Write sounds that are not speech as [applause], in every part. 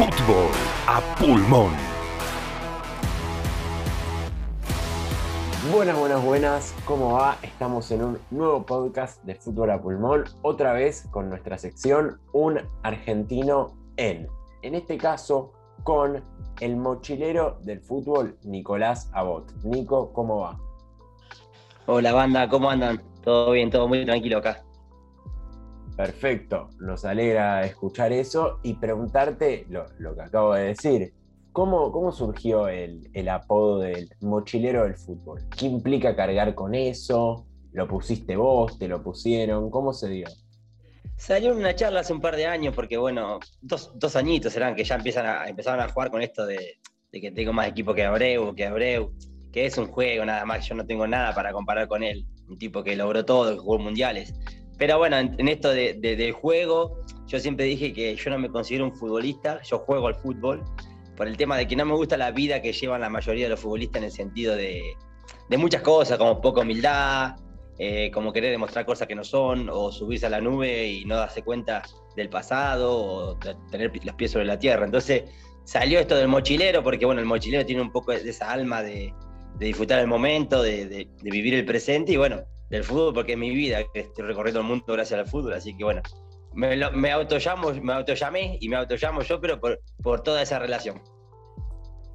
Fútbol a pulmón. Buenas, buenas, buenas. ¿Cómo va? Estamos en un nuevo podcast de Fútbol a Pulmón, otra vez con nuestra sección Un argentino en. En este caso, con el mochilero del fútbol, Nicolás Abot. Nico, ¿cómo va? Hola banda, ¿cómo andan? Todo bien, todo muy tranquilo acá. Perfecto, nos alegra escuchar eso y preguntarte lo, que acabo de decir. ¿Cómo, cómo surgió el, apodo del mochilero del fútbol? ¿Qué implica cargar con eso? ¿Lo pusiste vos? ¿Te lo pusieron? ¿Cómo se dio? Salió en una charla hace un par de años, porque bueno, dos, añitos eran que ya empiezan a, empezaron a jugar con esto de, que tengo más equipo que Abreu, que Abreu, que es un juego nada más, yo no tengo nada para comparar con él, un tipo que logró todo, que jugó mundiales. Pero bueno, en, esto de, del juego, yo siempre dije que yo no me considero un futbolista, yo juego al fútbol, por el tema de que no me gusta la vida que llevan la mayoría de los futbolistas en el sentido de, de muchas cosas, como poca humildad, eh, como querer demostrar cosas que no son, o subirse a la nube y no darse cuenta del pasado, o tener los pies sobre la tierra. Entonces salió esto del mochilero, porque bueno, el mochilero tiene un poco de esa alma de, disfrutar el momento, de, de, vivir el presente, y bueno, del fútbol porque es mi vida, que estoy recorriendo el mundo gracias al fútbol, así que bueno, me, me me autollamé y me autollamo yo, pero por, por toda esa relación.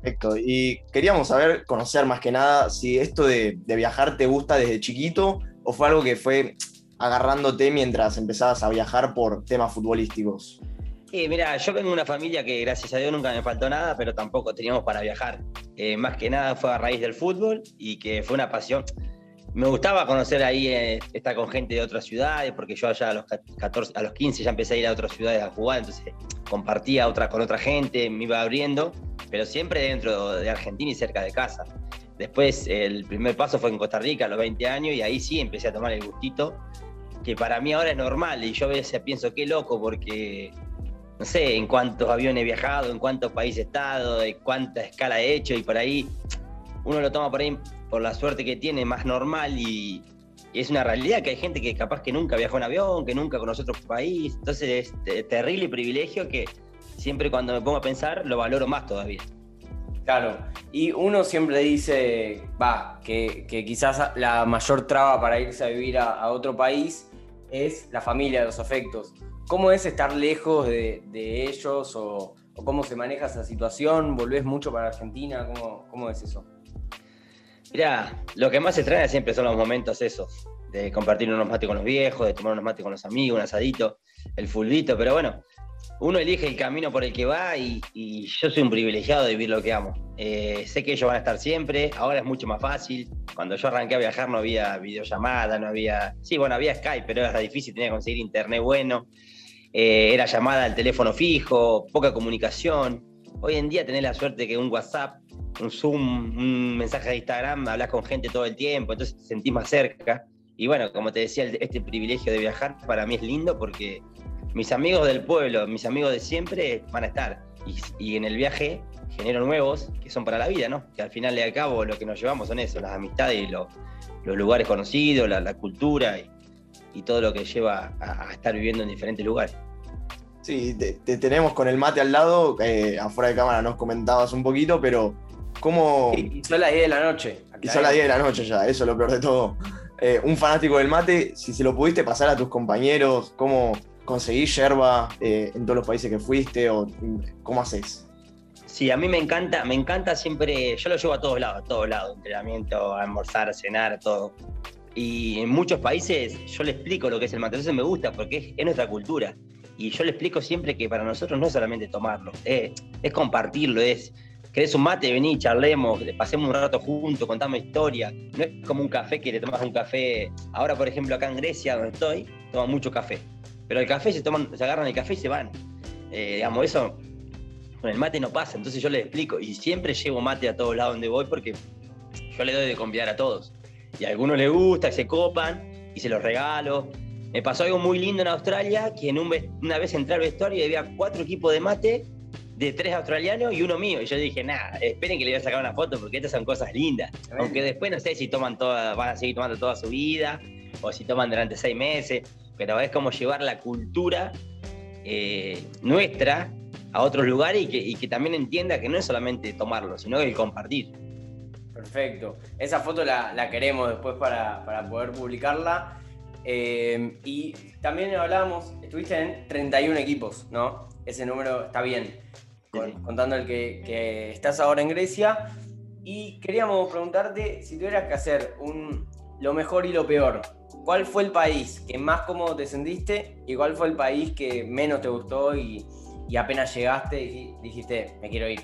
Perfecto, y queríamos saber, conocer más que nada, si esto de, viajar te gusta desde chiquito o fue algo que fue agarrándote mientras empezabas a viajar por temas futbolísticos. Sí, mira, yo vengo de una familia que gracias a Dios nunca me faltó nada, pero tampoco teníamos para viajar. Eh, más que nada fue a raíz del fútbol y que fue una pasión me gustaba conocer ahí, eh, estar con gente de otras ciudades, porque yo allá a los, 14, a los 15 ya empecé a ir a otras ciudades a jugar, entonces compartía otra, con otra gente, me iba abriendo, pero siempre dentro de Argentina y cerca de casa. Después el primer paso fue en Costa Rica a los 20 años y ahí sí empecé a tomar el gustito, que para mí ahora es normal y yo a veces pienso qué loco porque no sé en cuántos aviones he viajado, en cuántos países he estado, en cuánta escala he hecho y por ahí uno lo toma por ahí la suerte que tiene más normal y, es una realidad que hay gente que capaz que nunca viajó en avión, que nunca conoce otro país. Entonces es terrible privilegio que siempre cuando me pongo a pensar lo valoro más todavía. Claro, y uno siempre dice, va, que, quizás la mayor traba para irse a vivir a, otro país es la familia, los afectos. ¿Cómo es estar lejos de, ellos o, cómo se maneja esa situación? ¿Volvés mucho para Argentina? ¿Cómo, cómo es eso? Mira, lo que más extraña siempre son los momentos esos, de compartir unos mates con los viejos, de tomar unos mates con los amigos, un asadito, el fulbito, pero bueno, uno elige el camino por el que va y, yo soy un privilegiado de vivir lo que amo. Eh, sé que ellos van a estar siempre, ahora es mucho más fácil. Cuando yo arranqué a viajar no había videollamada, no había... Sí, bueno, había Skype, pero era difícil, tenía que conseguir internet bueno. Eh, era llamada al teléfono fijo, poca comunicación. Hoy en día tenés la suerte que un WhatsApp un Zoom, un mensaje de Instagram, hablas con gente todo el tiempo, entonces te sentís más cerca. Y bueno, como te decía, este privilegio de viajar para mí es lindo porque mis amigos del pueblo, mis amigos de siempre van a estar. Y, en el viaje genero nuevos que son para la vida, ¿no? Que al final de cabo lo que nos llevamos son eso, las amistades y los lugares conocidos, la, cultura y, todo lo que lleva a, estar viviendo en diferentes lugares. Sí, te, tenemos con el mate al lado, eh, afuera de cámara nos comentabas un poquito, pero ¿Cómo... Y son las 10 de la noche. Y son las 10 de la noche ya, eso es lo peor de todo. Eh, un fanático del mate, si se lo pudiste pasar a tus compañeros, ¿cómo conseguís yerba eh, en todos los países que fuiste o cómo haces? Sí, a mí me encanta, me encanta siempre, yo lo llevo a todos lados, a todos lados, entrenamiento, a almorzar, a cenar, todo. Y en muchos países yo le explico lo que es el mate, entonces me gusta porque es, nuestra cultura. Y yo le explico siempre que para nosotros no es solamente tomarlo, es compartirlo, es ¿Querés un mate? Vení, charlemos, pasemos un rato juntos, contamos historia. No es como un café que le tomas un café. Ahora, por ejemplo, acá en Grecia, donde estoy, toman mucho café. Pero el café se toman, se agarran el café y se van. Eh, digamos, eso con el mate no pasa. Entonces yo les explico. Y siempre llevo mate a todos lados donde voy porque yo le doy de convidar a todos. Y a algunos les gusta, se copan y se los regalo. Me pasó algo muy lindo en Australia, que en una vez entré al vestuario y había cuatro equipos de mate de tres australianos y uno mío. Y yo dije, nada, esperen que le voy a sacar una foto porque estas son cosas lindas. Aunque después no sé si toman toda, van a seguir tomando toda su vida o si toman durante seis meses, pero es como llevar la cultura eh, nuestra a otros lugares y que, y que también entienda que no es solamente tomarlo, sino el compartir. Perfecto. Esa foto la, la queremos después para, para poder publicarla. Eh, y también hablábamos, estuviste en 31 equipos, ¿no? Ese número está bien, con- Sí, sí. contando el que, que estás ahora en Grecia. Y queríamos preguntarte si tuvieras que hacer un, lo mejor y lo peor. ¿Cuál fue el país que más cómodo te sentiste y cuál fue el país que menos te gustó y, y apenas llegaste y dijiste, me quiero ir?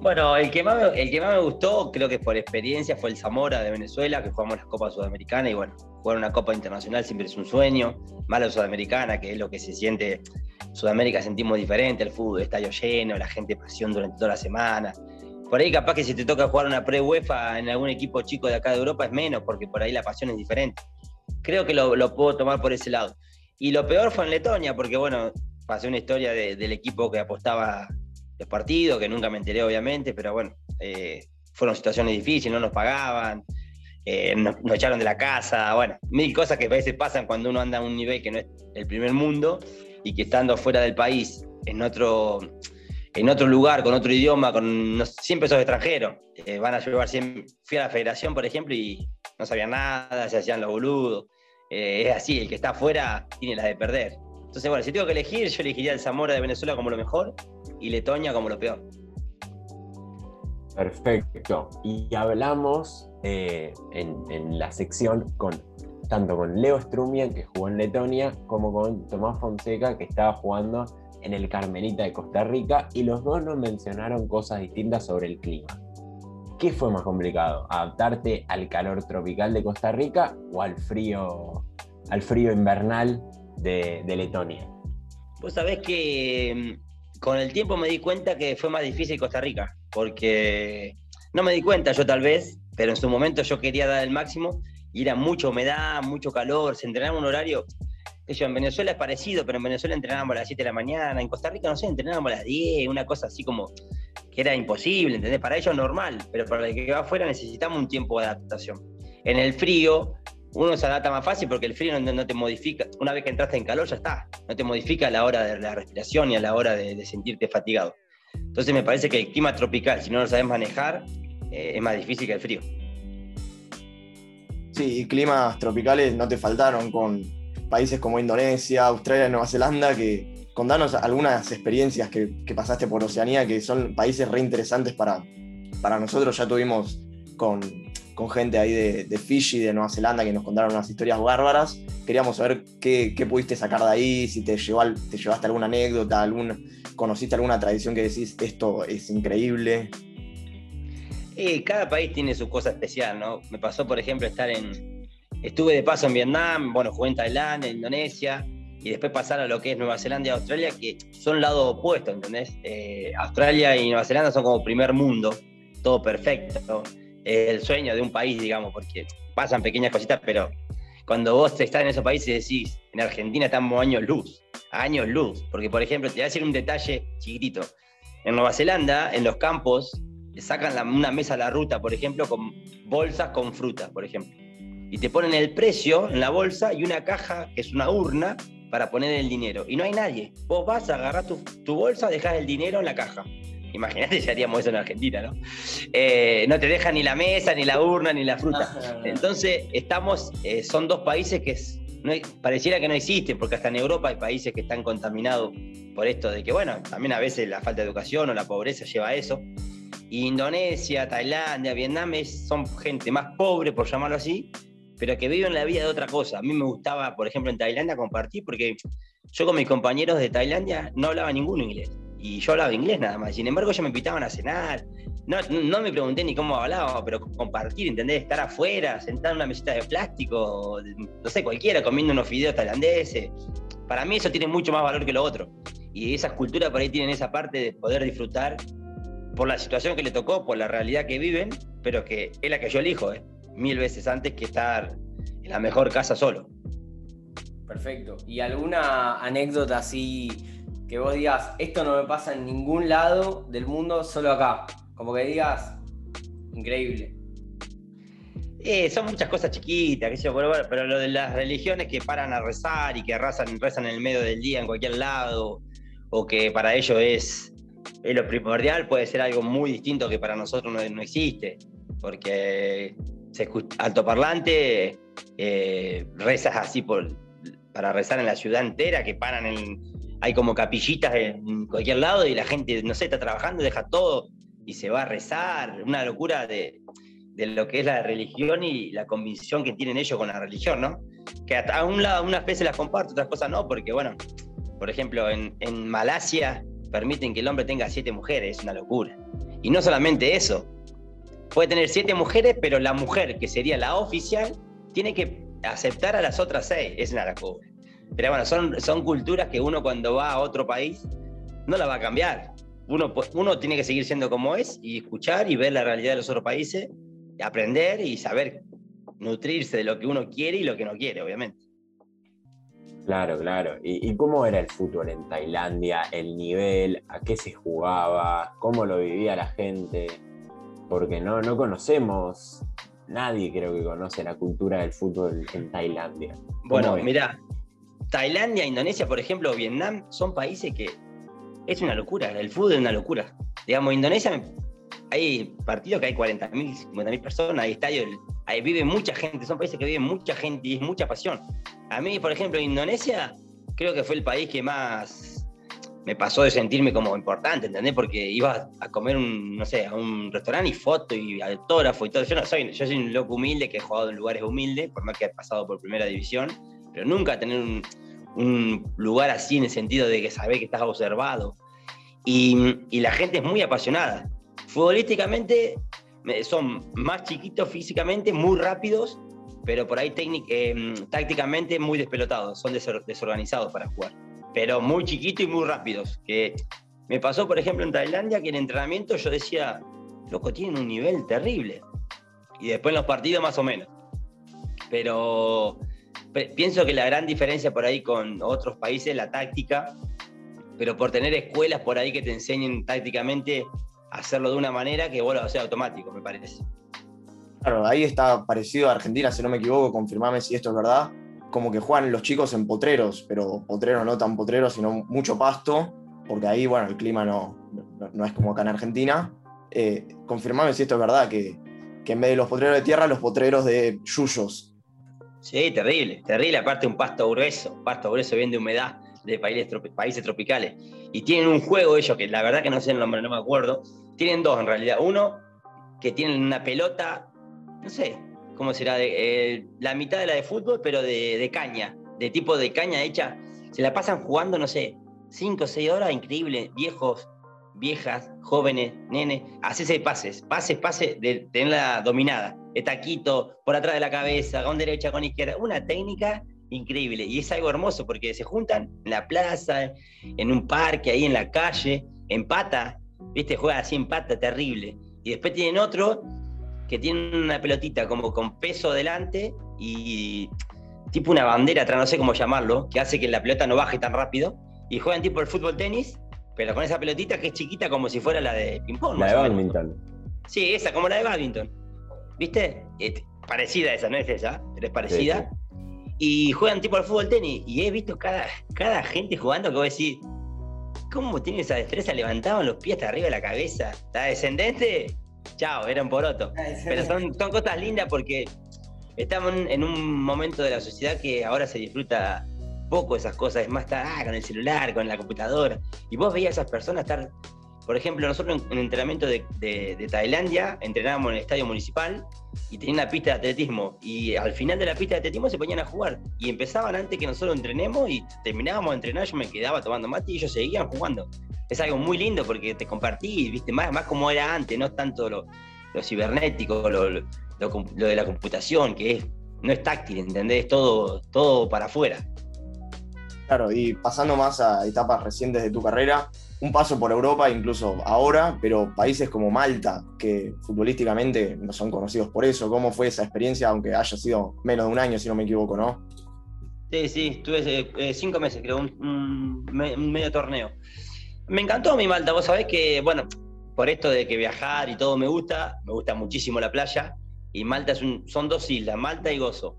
Bueno, el que, más me, el que más me gustó, creo que por experiencia, fue el Zamora de Venezuela, que jugamos la Copa Sudamericana y bueno, jugar una Copa Internacional siempre es un sueño, más la Sudamericana, que es lo que se siente, Sudamérica sentimos diferente, el fútbol, estadio lleno, la gente pasión durante toda la semana. Por ahí capaz que si te toca jugar una pre-UEFA en algún equipo chico de acá de Europa es menos, porque por ahí la pasión es diferente. Creo que lo, puedo tomar por ese lado. Y lo peor fue en Letonia, porque bueno, pasé una historia de- del equipo que apostaba los partidos, que nunca me enteré obviamente, pero bueno, eh, fueron situaciones difíciles, no nos pagaban, eh, nos, echaron de la casa, bueno, mil cosas que a veces pasan cuando uno anda a un nivel que no es el primer mundo y que estando fuera del país, en otro, en otro lugar, con otro idioma, con, no- siempre sos extranjero, van a llevar siempre, fui a la federación, por ejemplo, y no sabían nada, se hacían los boludos, Eh, es así, el que está afuera tiene las de perder. Entonces, bueno, si tengo que elegir, yo elegiría el Zamora de Venezuela como lo mejor y Letonia como lo peor. Perfecto. Y hablamos eh, en, la sección con tanto con Leo Strumian, que jugó en Letonia, como con Tomás Fonseca, que estaba jugando en el Carmelita de Costa Rica, y los dos nos mencionaron cosas distintas sobre el clima. ¿Qué fue más complicado? ¿Adaptarte al calor tropical de Costa Rica o al frío, al frío invernal de, Letonia? Vos sabés que mm, con el tiempo me di cuenta que fue más difícil Costa Rica, porque no me di cuenta yo tal vez, pero en su momento yo quería dar el máximo y era mucha humedad, mucho calor, se entrenaba un horario, yo, en Venezuela es parecido, pero en Venezuela entrenábamos a las 7 de la mañana, en Costa Rica no sé, entrenábamos a las 10, una cosa así como que era imposible, ¿entendés? Para ellos normal, pero para el que va afuera necesitamos un tiempo de adaptación. En el frío, uno se adapta más fácil porque el frío no, te modifica, una vez que entraste en calor ya está, no te modifica a la hora de la respiración y a la hora de, sentirte fatigado. Entonces me parece que el clima tropical, si no lo sabes manejar, eh, es más difícil que el frío. Sí, y climas tropicales no te faltaron con países como Indonesia, Australia, Nueva Zelanda, que contanos algunas experiencias que, pasaste por Oceanía, que son países re interesantes para, para nosotros. Ya tuvimos con, con gente ahí de, de Fiji, de Nueva Zelanda, que nos contaron unas historias bárbaras. Queríamos saber qué, qué pudiste sacar de ahí, si te, te llevaste alguna anécdota, algún, conociste alguna tradición que decís, esto es increíble. Eh, cada país tiene su cosa especial, ¿no? Me pasó, por ejemplo, estar en. Estuve de paso en Vietnam, bueno, jugué en Tailandia, en Indonesia, y después pasar a lo que es Nueva Zelanda y Australia, que son lados opuestos, ¿entendés? Eh, Australia y Nueva Zelanda son como primer mundo, todo perfecto. El sueño de un país, digamos, porque pasan pequeñas cositas, pero cuando vos estás en esos países decís, en Argentina estamos años luz, años luz. Porque, por ejemplo, te voy a decir un detalle chiquitito. En Nueva Zelanda, en los campos, sacan una mesa a la ruta, por ejemplo, con bolsas con fruta, por ejemplo. Y te ponen el precio en la bolsa y una caja, que es una urna, para poner el dinero. Y no hay nadie. Vos vas, agarrás tu, tu bolsa, dejás el dinero en la caja. Imagínate si haríamos eso en Argentina, ¿no? Eh, no te dejan ni la mesa, ni la urna, ni la fruta. Entonces, estamos, eh, son dos países que es- no pareciera que no existen, porque hasta en Europa hay países que están contaminados por esto de que, bueno, también a veces la falta de educación o la pobreza lleva a eso. Y Indonesia, Tailandia, Vietnam es- son gente más pobre, por llamarlo así, pero que viven la vida de otra cosa. A mí me gustaba, por ejemplo, en Tailandia compartir, porque yo con mis compañeros de Tailandia no hablaba ninguno inglés. Y yo hablaba inglés nada más. Sin embargo, ellos me invitaban a cenar. No, no me pregunté ni cómo hablaba, pero compartir, ¿entendés? Estar afuera, sentado en una mesita de plástico, no sé, cualquiera, comiendo unos fideos tailandeses. Para mí eso tiene mucho más valor que lo otro. Y esas culturas por ahí tienen esa parte de poder disfrutar por la situación que le tocó, por la realidad que viven, pero que es la que yo elijo, ¿eh? mil veces antes que estar en la mejor casa solo. Perfecto. ¿Y alguna anécdota así que vos digas, esto no me pasa en ningún lado del mundo, solo acá? Como que digas, increíble. Eh, son muchas cosas chiquitas, qué yo, pero, pero lo de las religiones que paran a rezar y que rezan, rezan en el medio del día en cualquier lado, o que para ellos es, es lo primordial, puede ser algo muy distinto que para nosotros no, existe, porque se altoparlante, eh, rezas así por, para rezar en la ciudad entera, que paran en, hay como capillitas en cualquier lado y la gente, no sé, está trabajando, deja todo y se va a rezar, una locura de, lo que es la religión y la convicción que tienen ellos con la religión, ¿no? Que a un lado, unas veces las comparto, otras cosas no, porque bueno, por ejemplo, en, en Malasia permiten que el hombre tenga siete mujeres, es una locura. Y no solamente eso, puede tener siete mujeres, pero la mujer, que sería la oficial, tiene que aceptar a las otras seis, es una locura. Pero bueno, son, son culturas que uno cuando va a otro país no la va a cambiar. Uno, uno tiene que seguir siendo como es y escuchar y ver la realidad de los otros países aprender y saber nutrirse de lo que uno quiere y lo que no quiere, obviamente. Claro, claro. ¿Y, cómo era el fútbol en Tailandia? ¿El nivel? ¿A qué se jugaba? ¿Cómo lo vivía la gente? Porque no, no conocemos, nadie creo que conoce la cultura del fútbol en Tailandia. Bueno, mira, Tailandia, Indonesia, por ejemplo, Vietnam, son países que es una locura, el fútbol es una locura. Digamos, Indonesia hay partidos que hay 40.000, 50.000 personas, hay estadios, ahí vive mucha gente, son países que viven mucha gente y es mucha pasión. A mí, por ejemplo, Indonesia, creo que fue el país que más me pasó de sentirme como importante, ¿entendés? Porque iba a comer un, no sé, a un restaurante y foto y autógrafo y todo. Yo no soy, yo soy un loco humilde que he jugado en lugares humildes, por más que he pasado por primera división, nunca tener un, lugar así en el sentido de que sabés que estás observado. Y, y la gente es muy apasionada. Futbolísticamente son más chiquitos físicamente, muy rápidos, pero por ahí eh, tácticamente muy despelotados, son desorganizados para jugar, pero muy chiquitos y muy rápidos. Que me pasó, por ejemplo, en Tailandia, que en entrenamiento yo decía, loco, tienen un nivel terrible. Y después en los partidos más o menos. Pero pienso que la gran diferencia por ahí con otros países es la táctica, pero por tener escuelas por ahí que te enseñen tácticamente hacerlo de una manera que vuelva a ser automático, me parece. Claro, ahí está parecido a Argentina, si no me equivoco, confirmame si esto es verdad. Como que juegan los chicos en potreros, pero potreros no tan potreros, sino mucho pasto, porque ahí, bueno, el clima no, no, es como acá en Argentina. Eh, confirmame si esto es verdad, que, que, en vez de los potreros de tierra, los potreros de yuyos. Sí, terrible, terrible. Aparte, un pasto grueso, pasto grueso bien de humedad de países, países tropicales. Y tienen un juego ellos, que la verdad que no sé el nombre, no me acuerdo. Tienen dos en realidad. Uno, que tienen una pelota, no sé cómo será, eh, la mitad de la de fútbol, pero de, caña, de tipo de caña hecha. Se la pasan jugando, no sé, cinco o seis horas, increíble. Viejos, viejas, jóvenes, nenes, hacerse pases, pases, pases, de tenerla dominada. Taquito, por atrás de la cabeza, con derecha, con izquierda. Una técnica increíble. Y es algo hermoso porque se juntan en la plaza, en un parque, ahí en la calle, empata, ¿viste? Juega así empata, terrible. Y después tienen otro que tiene una pelotita como con peso delante y tipo una bandera atrás, no sé cómo llamarlo, que hace que la pelota no baje tan rápido. Y juegan tipo el fútbol tenis, pero con esa pelotita que es chiquita como si fuera la de ping-pong. La de badminton. Sí, esa, como la de badminton. ¿Viste? parecida esa, no es esa, pero es parecida y juegan tipo al fútbol tenis. Y he visto cada, cada gente jugando que voy a decir, ¿cómo tiene esa destreza? Levantaban los pies hasta arriba de la cabeza. ¿Está descendente? Chao, era un poroto. Pero son, son cosas lindas porque estamos en un momento de la sociedad que ahora se disfruta poco esas cosas. Es más, estar ah, con el celular, con la computadora. Y vos veías a esas personas estar por ejemplo, nosotros en, el entrenamiento de, Tailandia entrenábamos en el estadio municipal y tenía una pista de atletismo. Y al final de la pista de atletismo se ponían a jugar. Y empezaban antes que nosotros entrenemos y terminábamos de entrenar. Yo me quedaba tomando mate y ellos seguían jugando. Es algo muy lindo porque te compartí, viste, más, más como era antes, no tanto lo, cibernético, lo, de la computación, que no es táctil, ¿entendés? Todo, todo para afuera. Claro, y pasando más a etapas recientes de tu carrera, un paso por Europa, incluso ahora, pero países como Malta, que futbolísticamente no son conocidos por eso, ¿cómo fue esa experiencia, aunque haya sido menos de un año, si no me equivoco, ¿no? Sí, sí, estuve eh, cinco meses, creo, un, medio torneo. Me encantó mi Malta, vos sabés que, bueno, por esto de que viajar y todo me gusta, me gusta muchísimo la playa, y Malta es un, son dos islas, Malta y Gozo.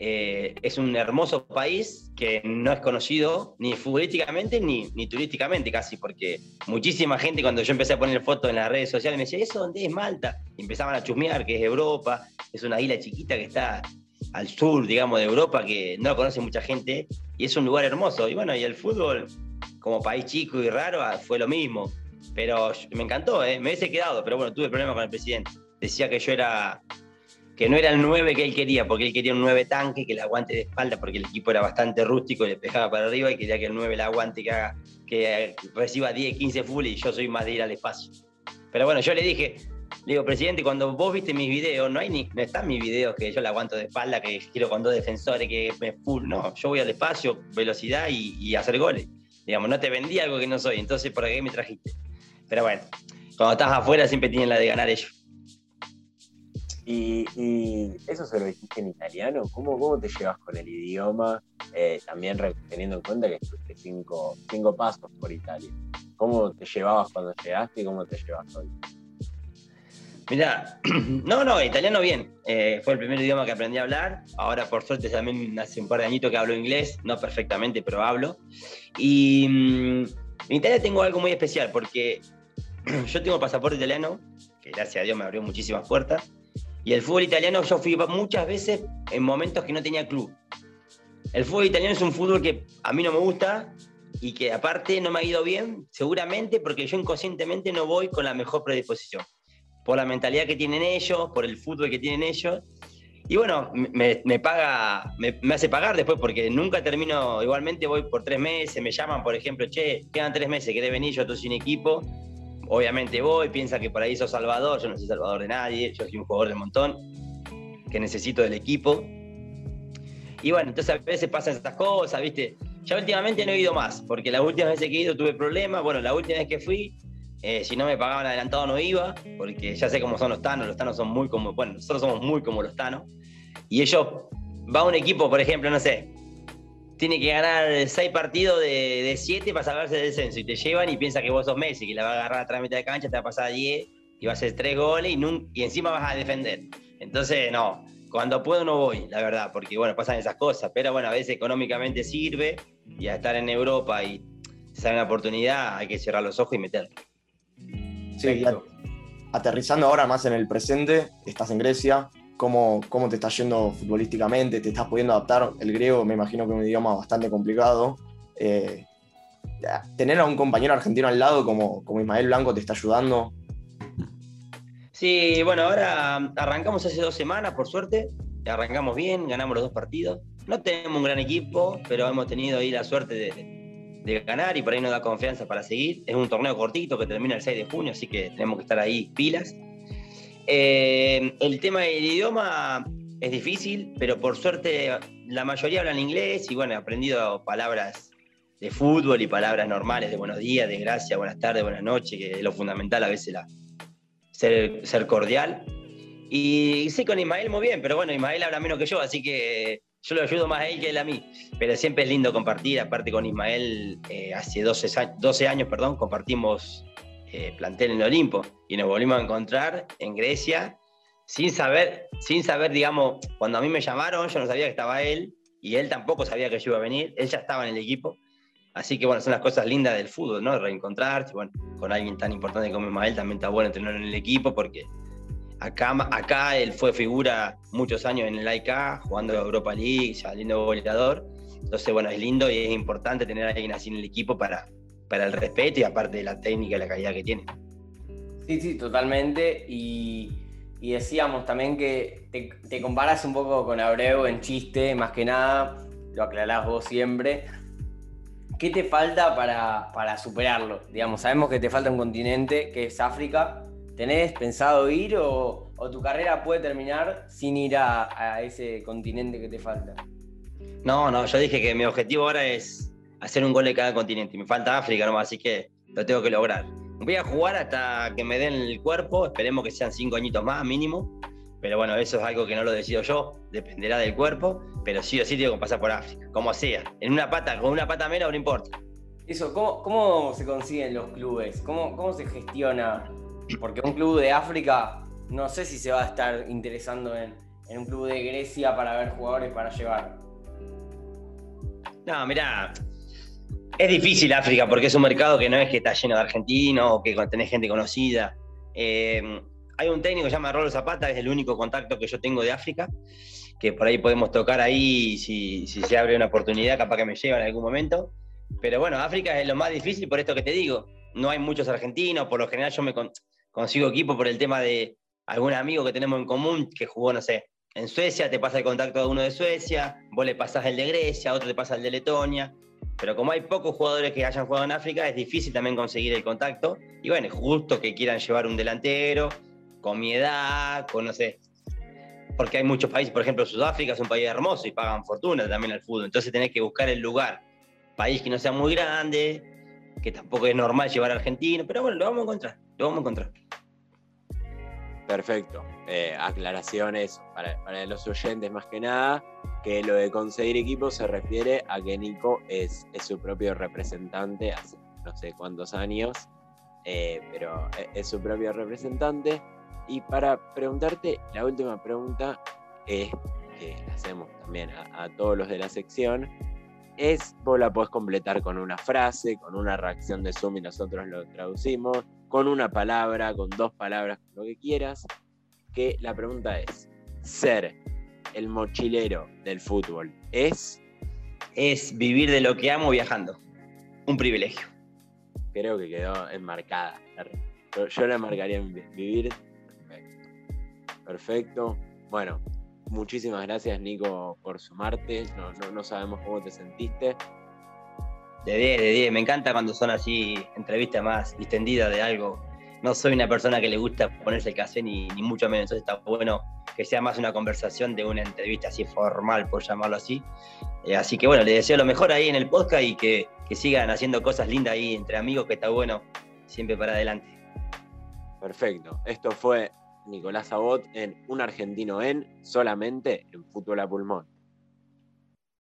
Eh, es un hermoso país que no es conocido ni futbolísticamente ni, ni, turísticamente casi, porque muchísima gente cuando yo empecé a poner fotos en las redes sociales me decía, ¿eso dónde es Malta? Y empezaban a chusmear que es Europa, es una isla chiquita que está al sur, digamos, de Europa, que no lo conoce mucha gente, y es un lugar hermoso. Y bueno, y el fútbol, como país chico y raro, ah, fue lo mismo. Pero me encantó, ¿eh? me hubiese quedado, pero bueno, tuve problemas con el presidente. Decía que yo era que no era el 9 que él quería, porque él quería un 9 tanque que le aguante de espalda, porque el equipo era bastante rústico le pegaba para arriba y quería que el 9 le aguante, que, haga, que reciba 10, 15 full y yo soy más de ir al espacio. Pero bueno, yo le dije, le digo, presidente, cuando vos viste mis videos, no hay ni, no están mis videos que yo le aguanto de espalda, que quiero con dos defensores, que me full, no, yo voy al espacio, velocidad y, y hacer goles. Digamos, no te vendí algo que no soy, entonces ¿por qué me trajiste? Pero bueno, cuando estás afuera siempre tienen la de ganar ellos. Y, eso se lo dijiste en italiano. ¿Cómo, cómo te llevas con el idioma? Eh, también teniendo en cuenta que estuviste cinco, cinco pasos por Italia. ¿Cómo te llevabas cuando llegaste y cómo te llevas hoy? Mira, [clears throat] no, no, italiano bien. Eh, fue el primer idioma que aprendí a hablar. Ahora, por suerte, también hace un par de añitos que hablo inglés, no perfectamente, pero hablo. Y mm, en Italia tengo algo muy especial porque [clears throat] yo tengo pasaporte italiano, que gracias a Dios me abrió muchísimas puertas. Y el fútbol italiano yo fui muchas veces en momentos que no tenía club. El fútbol italiano es un fútbol que a mí no me gusta y que aparte no me ha ido bien, seguramente porque yo inconscientemente no voy con la mejor predisposición. Por la mentalidad que tienen ellos, por el fútbol que tienen ellos. Y bueno, me, paga, me, hace pagar después porque nunca termino, igualmente voy por tres meses, me llaman, por ejemplo, che, quedan tres meses, ¿querés venir? Yo estoy sin equipo obviamente voy, piensa que por ahí sos salvador, yo no soy salvador de nadie, yo soy un jugador de montón, que necesito del equipo. Y bueno, entonces a veces pasan estas cosas, ¿viste? Ya últimamente no he ido más, porque la última vez que he ido tuve problemas. Bueno, la última vez que fui, eh, si no me pagaban adelantado no iba, porque ya sé cómo son los tanos, los tanos son muy como, bueno, nosotros somos muy como los tanos. Y ellos, va un equipo, por ejemplo, no sé, tiene que ganar seis partidos de, siete para salvarse del descenso y te llevan y piensa que vos sos Messi, que la va a agarrar a la mitad de cancha, te va a pasar a 10 y va a hacer tres goles y, encima vas a defender. Entonces, no, cuando puedo no voy, la verdad, porque bueno, pasan esas cosas, pero bueno, a veces económicamente sirve y a estar en Europa y sale una oportunidad, hay que cerrar los ojos y meterlo. Sí, aterrizando ahora más en el presente, estás en Grecia, cómo, cómo te está yendo futbolísticamente, te estás pudiendo adaptar. El griego me imagino que es un idioma bastante complicado. Eh, tener a un compañero argentino al lado como, como Ismael Blanco te está ayudando. Sí, bueno, ahora arrancamos hace dos semanas, por suerte. Arrancamos bien, ganamos los dos partidos. No tenemos un gran equipo, pero hemos tenido ahí la suerte de, de ganar y por ahí nos da confianza para seguir. Es un torneo cortito que termina el 6 de junio, así que tenemos que estar ahí pilas. Eh, el tema del idioma es difícil, pero por suerte la mayoría hablan inglés y bueno, he aprendido palabras de fútbol y palabras normales de buenos días, de gracias, buenas tardes, buenas noches, que es lo fundamental a veces la, ser, cordial. Y sí, con Ismael muy bien, pero bueno, Ismael habla menos que yo, así que yo lo ayudo más a él que él a mí. Pero siempre es lindo compartir, aparte con Ismael, eh, hace 12, 12 años, perdón, compartimos eh, plantel en el Olimpo y nos volvimos a encontrar en Grecia sin saber, sin saber, digamos, cuando a mí me llamaron, yo no sabía que estaba él y él tampoco sabía que yo iba a venir, él ya estaba en el equipo. Así que bueno, son las cosas lindas del fútbol, ¿no? Reencontrarse, bueno, con alguien tan importante como Ismael también está bueno entrenar en el equipo porque acá, acá él fue figura muchos años en el AIK, jugando Europa League, saliendo goleador. Entonces, bueno, es lindo y es importante tener a alguien así en el equipo para, para el respeto y aparte de la técnica y la calidad que tiene. Sí, sí, totalmente. Y, decíamos también que te, comparas un poco con Abreu en chiste, más que nada, lo aclarás vos siempre. ¿Qué te falta para, superarlo? Digamos, sabemos que te falta un continente, que es África. ¿Tenés pensado ir o, tu carrera puede terminar sin ir a, a ese continente que te falta? No, no, yo dije que mi objetivo ahora es hacer un gol de cada continente. Me falta África nomás, así que lo tengo que lograr. Voy a jugar hasta que me den el cuerpo, esperemos que sean cinco añitos más mínimo. Pero bueno, eso es algo que no lo decido yo, dependerá del cuerpo, pero sí o sí tengo que pasar por África, como sea. En una pata, con una pata menos, no importa. Eso, ¿cómo, cómo se consiguen los clubes? ¿Cómo, ¿Cómo se gestiona? Porque un club de África, no sé si se va a estar interesando en, en un club de Grecia para ver jugadores para llevar? No, mirá, es difícil África porque es un mercado que no es que está lleno de argentinos o que tenés gente conocida. Eh, hay un técnico que se llama Rolo Zapata, es el único contacto que yo tengo de África, que por ahí podemos tocar ahí si, si se abre una oportunidad, capaz que me lleva en algún momento. Pero bueno, África es lo más difícil por esto que te digo. No hay muchos argentinos, por lo general yo me consigo equipo por el tema de algún amigo que tenemos en común que jugó, no sé, en Suecia, te pasa el contacto de uno de Suecia, vos le pasás el de Grecia, otro te pasa el de Letonia. Pero como hay pocos jugadores que hayan jugado en África, es difícil también conseguir el contacto. Y bueno, es justo que quieran llevar un delantero con mi edad, con no sé. Porque hay muchos países, por ejemplo, Sudáfrica es un país hermoso y pagan fortuna también al fútbol. Entonces tenés que buscar el lugar. País que no sea muy grande, que tampoco es normal llevar a argentino, pero bueno, lo vamos a encontrar, lo vamos a encontrar. Perfecto. Eh, aclaraciones para, los oyentes más que nada, que lo de conseguir equipo se refiere a que Nico es, su propio representante hace no sé cuántos años, eh, pero es, su propio representante. Y para preguntarte, la última pregunta es, que hacemos también a, a todos los de la sección, es, vos la podés completar con una frase, con una reacción de Zoom y nosotros lo traducimos, con una palabra, con dos palabras, con lo que quieras, que la pregunta es, ser el mochilero del fútbol es... Es vivir de lo que amo viajando. Un privilegio. Creo que quedó enmarcada. Yo, la marcaría en vivir. Perfecto. Perfecto. Bueno, muchísimas gracias Nico por sumarte. No, no, no sabemos cómo te sentiste. De 10, de 10. Me encanta cuando son así entrevistas más distendidas de algo. No soy una persona que le gusta ponerse el café ni, ni mucho menos. Entonces está bueno que sea más una conversación de una entrevista así formal, por llamarlo así. Eh, así que bueno, les deseo lo mejor ahí en el podcast y que, que sigan haciendo cosas lindas ahí entre amigos, que está bueno siempre para adelante. Perfecto. Esto fue Nicolás Abot en Un Argentino en solamente en Fútbol a Pulmón.